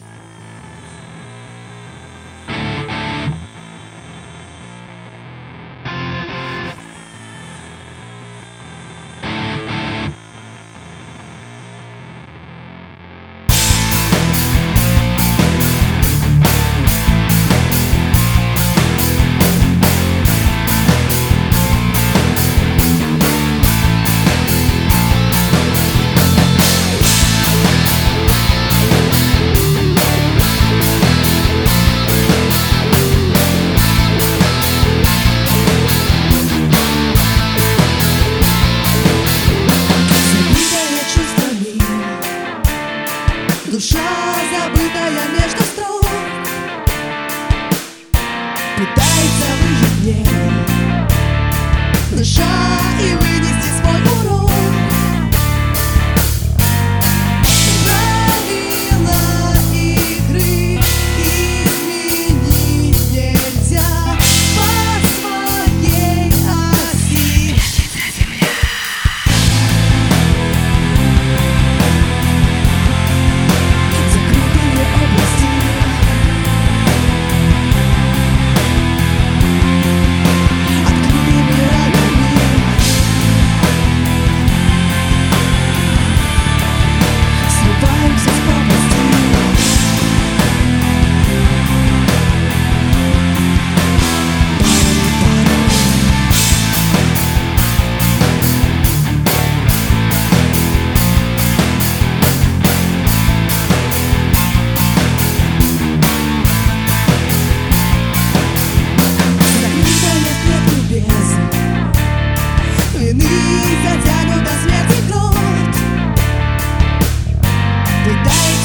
Yeah. пытается выжить мне Дыша и вынести свой урок every day.